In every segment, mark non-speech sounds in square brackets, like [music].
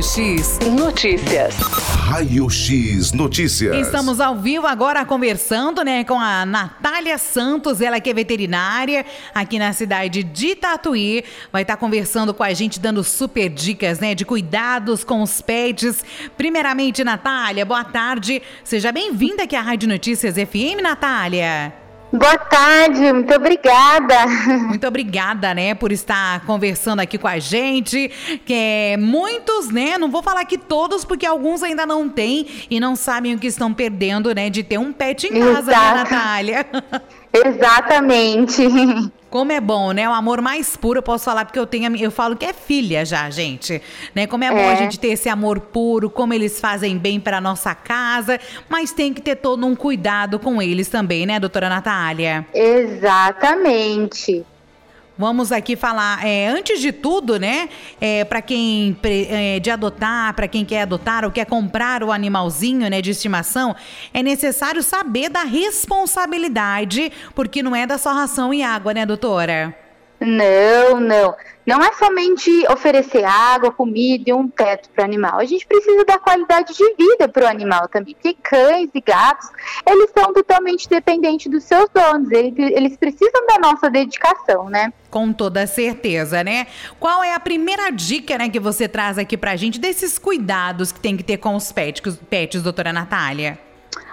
Raio X Notícias. Raio X Notícias. Estamos ao vivo agora conversando, né, com a Natália Santos, ela que é veterinária aqui na cidade de Tatuí. Vai estar conversando com a gente, dando super dicas, né, de cuidados com os pets. Primeiramente, Natália, boa tarde. Seja bem-vinda aqui à Rádio Notícias FM, Natália. Boa tarde, muito obrigada. Muito obrigada, né, por estar conversando aqui com a gente. Que é, muitos, né, não vou falar que todos, porque alguns ainda não têm e não sabem o que estão perdendo, né, de ter um pet em casa, né, Exato. né, Natália? [laughs] Exatamente. [laughs] Como é bom, né? O amor mais puro, eu posso falar, porque eu tenho, eu falo que é filha já, gente. Né? Como é, é. bom a gente ter esse amor puro, como eles fazem bem para nossa casa, mas tem que ter todo um cuidado com eles também, né, doutora Natália? Exatamente. Vamos aqui falar, é, antes de tudo, né? É, para quem é, de adotar, para quem quer adotar ou quer comprar o animalzinho, né, de estimação, é necessário saber da responsabilidade, porque não é da só ração e água, né, doutora? Não, não. Não é somente oferecer água, comida e um teto para o animal. A gente precisa dar qualidade de vida para o animal também. Porque cães e gatos, eles são totalmente dependentes dos seus donos. Eles, eles precisam da nossa dedicação, né? Com toda certeza, né? Qual é a primeira dica né, que você traz aqui para a gente desses cuidados que tem que ter com os pets, pets doutora Natália?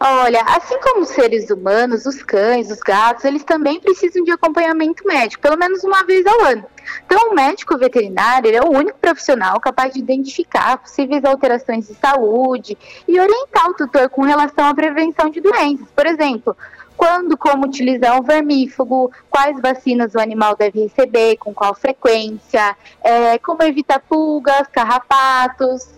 Olha, assim como os seres humanos, os cães, os gatos, eles também precisam de acompanhamento médico, pelo menos uma vez ao ano. Então, o médico veterinário é o único profissional capaz de identificar possíveis alterações de saúde e orientar o tutor com relação à prevenção de doenças. Por exemplo, quando, como utilizar um vermífugo, quais vacinas o animal deve receber, com qual frequência, é, como evitar pulgas, carrapatos,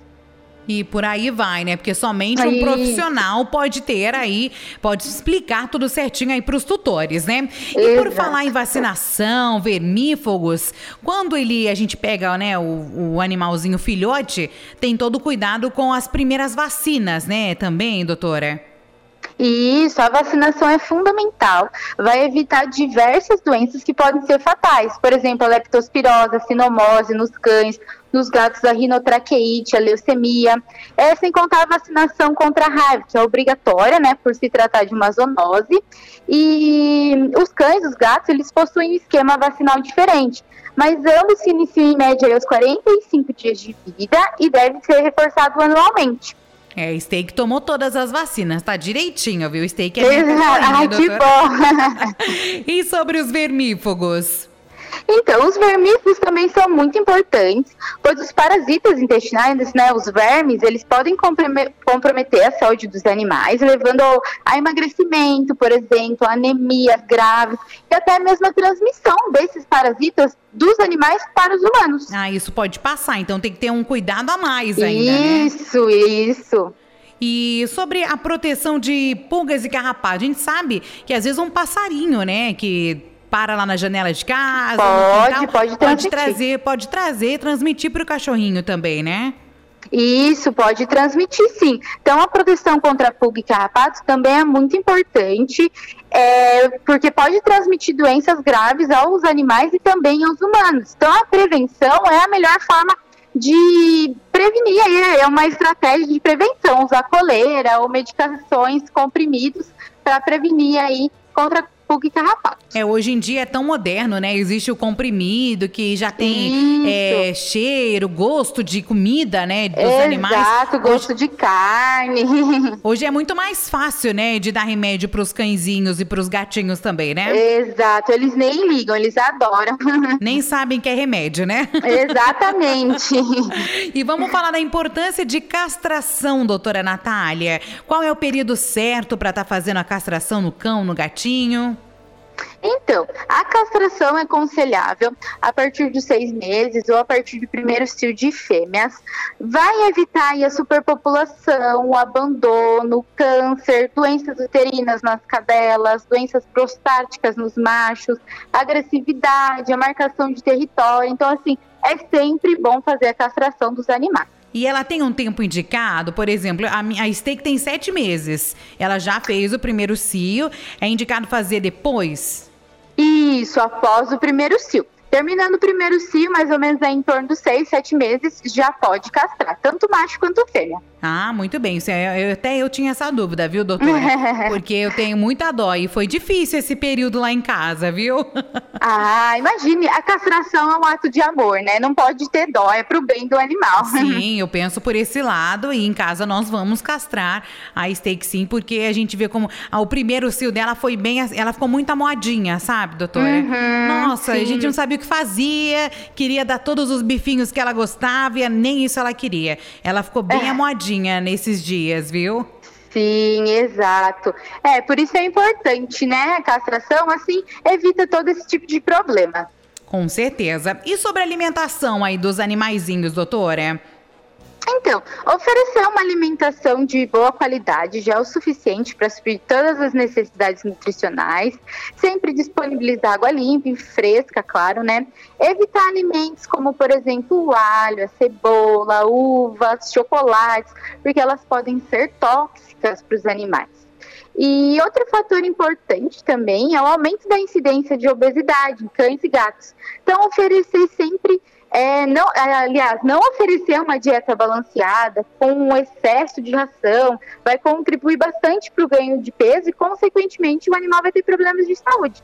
e por aí vai, né? Porque somente aí. um profissional pode ter aí, pode explicar tudo certinho aí para os tutores, né? E Exato. por falar em vacinação, vermífugos, quando ele a gente pega, né, o, o animalzinho filhote, tem todo cuidado com as primeiras vacinas, né? Também, doutora. Isso, a vacinação é fundamental. Vai evitar diversas doenças que podem ser fatais. Por exemplo, a leptospirose, a sinomose nos cães, nos gatos a rinotraqueite, a leucemia. É, sem contar a vacinação contra a raiva, que é obrigatória, né, por se tratar de uma zoonose. E os cães, os gatos, eles possuem um esquema vacinal diferente. Mas ambos se iniciam em média aos 45 dias de vida e deve ser reforçado anualmente. É, Steak tomou todas as vacinas, tá direitinho, viu? Steak é [laughs] Ai, que bom! [laughs] e sobre os vermífugos? Então, os vermífugos também são muito importantes, pois os parasitas intestinais, né, os vermes, eles podem comprometer a saúde dos animais, levando a emagrecimento, por exemplo, anemias graves e até mesmo a transmissão desses parasitas dos animais para os humanos. Ah, isso pode passar, então tem que ter um cuidado a mais ainda, né? Isso, né? isso. E sobre a proteção de pulgas e carrapatos, a gente sabe que às vezes um passarinho, né, que para lá na janela de casa. Pode, pode, pode trazer, pode trazer, transmitir para o cachorrinho também, né? Isso, pode transmitir sim. Então, a proteção contra pulga e carrapatos também é muito importante, é, porque pode transmitir doenças graves aos animais e também aos humanos. Então, a prevenção é a melhor forma de prevenir, é uma estratégia de prevenção, usar coleira ou medicações, comprimidos, para prevenir aí contra pulga e carrapato. É, hoje em dia é tão moderno, né? Existe o comprimido que já tem é, cheiro, gosto de comida, né? Dos Exato, animais. Exato, gosto hoje, de carne. [laughs] Hoje é muito mais fácil, né? De dar remédio para os cãezinhos e para os gatinhos também, né? Exato, eles nem ligam, eles adoram. [laughs] Nem sabem que é remédio, né? Exatamente. [laughs] e vamos falar da importância de castração, doutora Natália. Qual é o período certo para estar tá fazendo a castração no cão, no gatinho? Então, a castração é aconselhável a partir de seis meses ou a partir do primeiro cio de fêmeas. Vai evitar a superpopulação, o abandono, câncer, doenças uterinas nas cadelas, doenças prostáticas nos machos, agressividade, a marcação de território. Então, assim, é sempre bom fazer a castração dos animais. E ela tem um tempo indicado, por exemplo, a, a steak tem sete meses. Ela já fez o primeiro cio. É indicado fazer depois? Isso, após o primeiro cio. Terminando o primeiro cio, mais ou menos em torno dos seis, sete meses, já pode castrar, tanto macho quanto fêmea. Ah, muito bem. É, eu, até eu tinha essa dúvida, viu, doutora? [laughs] Porque eu tenho muita dó e foi difícil esse período lá em casa, viu? [laughs] ah, imagine, a castração é um ato de amor, né? Não pode ter dó, é pro bem do animal. [laughs] Sim, eu penso por esse lado e em casa nós vamos castrar a steak sim, porque a gente vê como ah, o primeiro cio dela foi bem, ela ficou muito amoadinha, sabe, doutora? Uhum, Nossa, sim. a gente não sabia o que fazia, queria dar todos os bifinhos que ela gostava e nem isso ela queria. Ela ficou bem é. amoadinha nesses dias, viu? Sim, exato. É, por isso é importante, né? A castração, assim, evita todo esse tipo de problema. Com certeza. E sobre a alimentação aí dos animaizinhos, doutora? Então, oferecer uma alimentação de boa qualidade já é o suficiente para suprir todas as necessidades nutricionais, sempre disponibilizar água limpa e fresca, claro, né? Evitar alimentos como, por exemplo, o alho, a cebola, uvas, chocolates, porque elas podem ser tóxicas para os animais. E outro fator importante também é o aumento da incidência de obesidade em cães e gatos. Então, oferecer sempre é, não, é, aliás, não oferecer uma dieta balanceada com um excesso de ração vai contribuir bastante para o ganho de peso e, consequentemente, o animal vai ter problemas de saúde.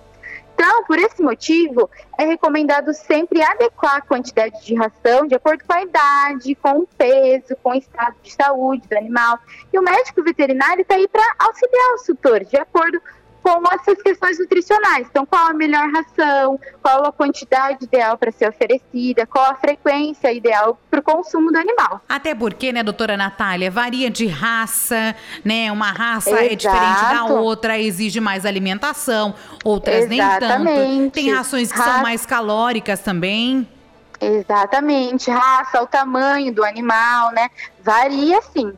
Então, por esse motivo, é recomendado sempre adequar a quantidade de ração de acordo com a idade, com o peso, com o estado de saúde do animal. E o médico veterinário está aí para auxiliar os tutores, de acordo com essas questões nutricionais. Então, qual a melhor ração, qual a quantidade ideal para ser oferecida, qual a frequência ideal para o consumo do animal. Até porque, né, doutora Natália, varia de raça, né? Uma raça Exato. é diferente da outra, exige mais alimentação, outras Exatamente. nem tanto. Tem rações que Ra são mais calóricas também. Exatamente, raça, o tamanho do animal, né? Varia sim.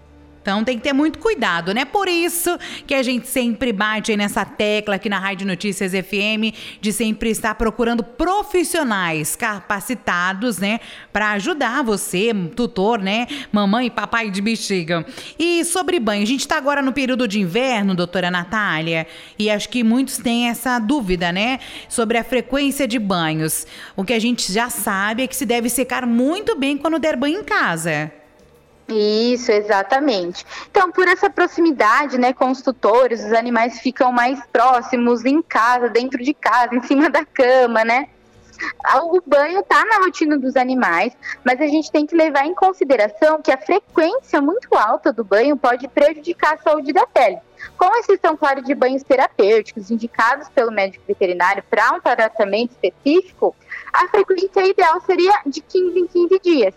Então tem que ter muito cuidado, né? Por isso que a gente sempre bate nessa tecla aqui na Rádio Notícias FM de sempre estar procurando profissionais capacitados, né, para ajudar você, tutor, né, mamãe e papai de bexiga. E sobre banho, a gente está agora no período de inverno, doutora Natália, e acho que muitos têm essa dúvida, né, sobre a frequência de banhos. O que a gente já sabe é que se deve secar muito bem quando der banho em casa. Isso, exatamente. Então, por essa proximidade, né, com os tutores, os animais ficam mais próximos em casa, dentro de casa, em cima da cama, né? O banho está na rotina dos animais, mas a gente tem que levar em consideração que a frequência muito alta do banho pode prejudicar a saúde da pele. Com exceção, claro, de banhos terapêuticos indicados pelo médico veterinário para um tratamento específico, a frequência ideal seria de 15 em 15 dias.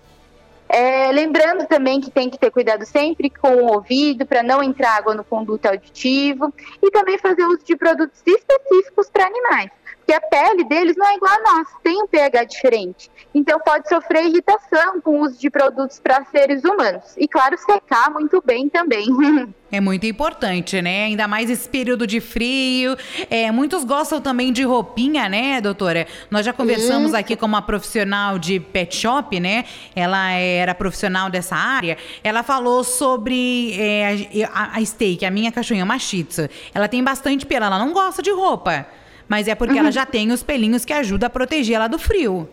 É, lembrando também que tem que ter cuidado sempre com o ouvido para não entrar água no conduto auditivo e também fazer uso de produtos específicos para animais, porque a pele deles não é igual a nossa, tem um pH diferente. Então pode sofrer irritação com o uso de produtos para seres humanos e claro secar muito bem também. [laughs] É muito importante, né? Ainda mais esse período de frio. É, muitos gostam também de roupinha, né, doutora? Nós já conversamos Isso. aqui com uma profissional de pet shop, né? Ela era profissional dessa área. Ela falou sobre é, a, a steak, a minha cachorrinha, uma shih tzu. Ela tem bastante pelo, ela não gosta de roupa. Mas é porque uhum. ela já tem os pelinhos que ajudam a proteger ela do frio.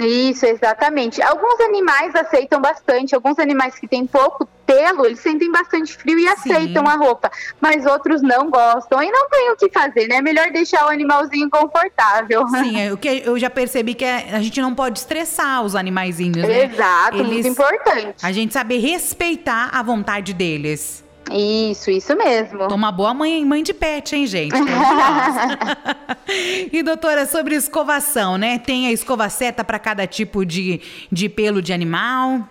Isso, exatamente. Alguns animais aceitam bastante, alguns animais que têm pouco pelo, eles sentem bastante frio e Sim. aceitam a roupa, mas outros não gostam e não tem o que fazer, né? É melhor deixar o animalzinho confortável. Sim, [laughs] é, o que eu já percebi que é, a gente não pode estressar os animaizinhos, né? Exato, eles, muito importante. A gente saber respeitar a vontade deles. Isso, isso mesmo. Toma boa mãe, mãe de pet, hein, gente? [laughs] e doutora, sobre escovação, né? Tem a escova seta para cada tipo de, de pelo de animal?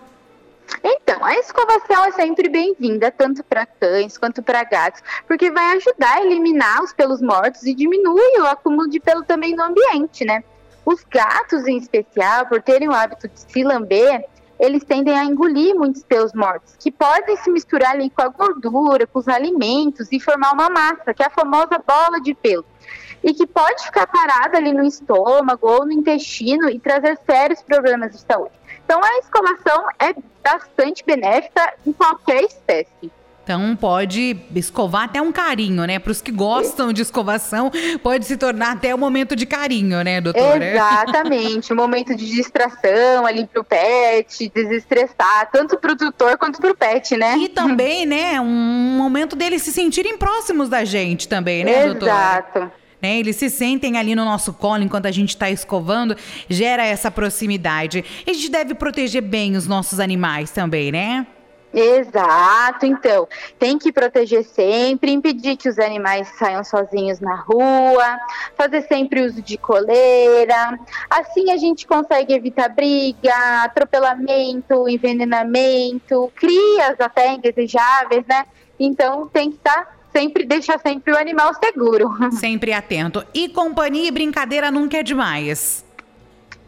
Então, a escovação é sempre bem-vinda, tanto para cães quanto para gatos, porque vai ajudar a eliminar os pelos mortos e diminui o acúmulo de pelo também no ambiente, né? Os gatos, em especial, por terem o hábito de se lamber, eles tendem a engolir muitos pelos mortos, que podem se misturar ali com a gordura, com os alimentos e formar uma massa, que é a famosa bola de pelo. E que pode ficar parada ali no estômago ou no intestino e trazer sérios problemas de saúde. Então a escovação é bastante benéfica em qualquer espécie. Então pode escovar até um carinho, né? Para os que gostam de escovação, pode se tornar até um momento de carinho, né, doutora? Exatamente, um momento de distração ali pro pet, desestressar, tanto pro tutor quanto pro pet, né? E também, né, um momento deles se sentirem próximos da gente também, né, doutora? Exato. Né, eles se sentem ali no nosso colo enquanto a gente está escovando, gera essa proximidade. E a gente deve proteger bem os nossos animais também, né? Exato, então tem que proteger sempre, impedir que os animais saiam sozinhos na rua, fazer sempre uso de coleira. Assim a gente consegue evitar briga, atropelamento, envenenamento, crias até indesejáveis, né? Então tem que estar tá sempre deixar sempre o animal seguro. Sempre atento. E companhia e brincadeira nunca é demais.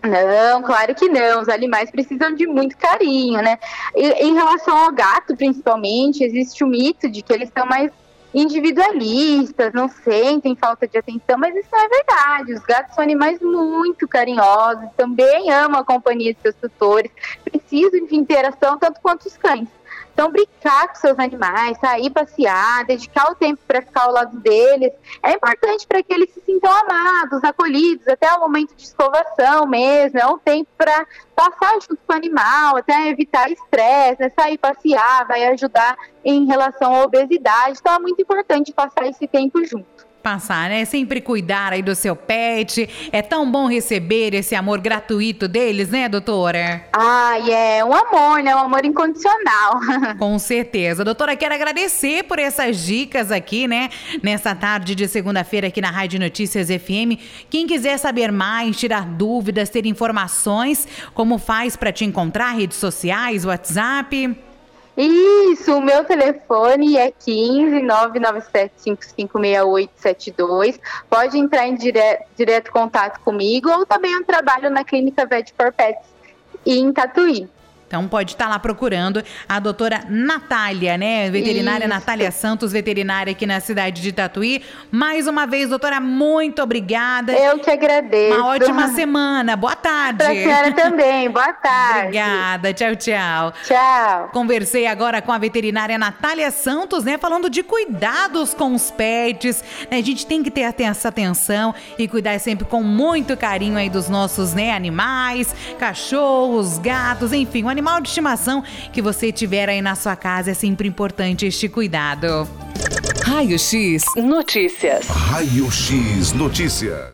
Não, claro que não. Os animais precisam de muito carinho, né? E, em relação ao gato, principalmente, existe o mito de que eles são mais individualistas, não sentem falta de atenção, mas isso não é verdade. Os gatos são animais muito carinhosos, também amam a companhia de seus tutores, precisam de interação tanto quanto os cães. Então, brincar com seus animais, sair passear, dedicar o tempo para ficar ao lado deles, é importante para que eles se sintam amados, acolhidos, até o momento de escovação mesmo. É um tempo para passar junto com o animal, até evitar estresse, né? sair passear, vai ajudar em relação à obesidade. Então, é muito importante passar esse tempo junto passar, né? Sempre cuidar aí do seu pet. É tão bom receber esse amor gratuito deles, né, doutora? Ai, é um amor, né? Um amor incondicional. [laughs] Com certeza. Doutora, quero agradecer por essas dicas aqui, né? Nessa tarde de segunda-feira aqui na Rádio Notícias FM. Quem quiser saber mais, tirar dúvidas, ter informações, como faz para te encontrar? Redes sociais, WhatsApp? Isso, o meu telefone é 15 997556872. Pode entrar em dire direto contato comigo ou também eu trabalho na clínica Vet for Pets em Tatuí. Então pode estar lá procurando a doutora Natália, né? Veterinária Isso. Natália Santos, veterinária aqui na cidade de Tatuí. Mais uma vez, doutora, muito obrigada. Eu que agradeço. Uma ótima semana. Boa tarde. Para a senhora também. Boa [laughs] tarde. Obrigada. Tchau, tchau. Tchau. Conversei agora com a veterinária Natália Santos, né? Falando de cuidados com os pets. Né? A gente tem que ter essa atenção e cuidar sempre com muito carinho aí dos nossos né, animais, cachorros, gatos, enfim, o animal de estimação que você tiver aí na sua casa, é sempre importante este cuidado. Raio X Notícias. Raio X Notícias.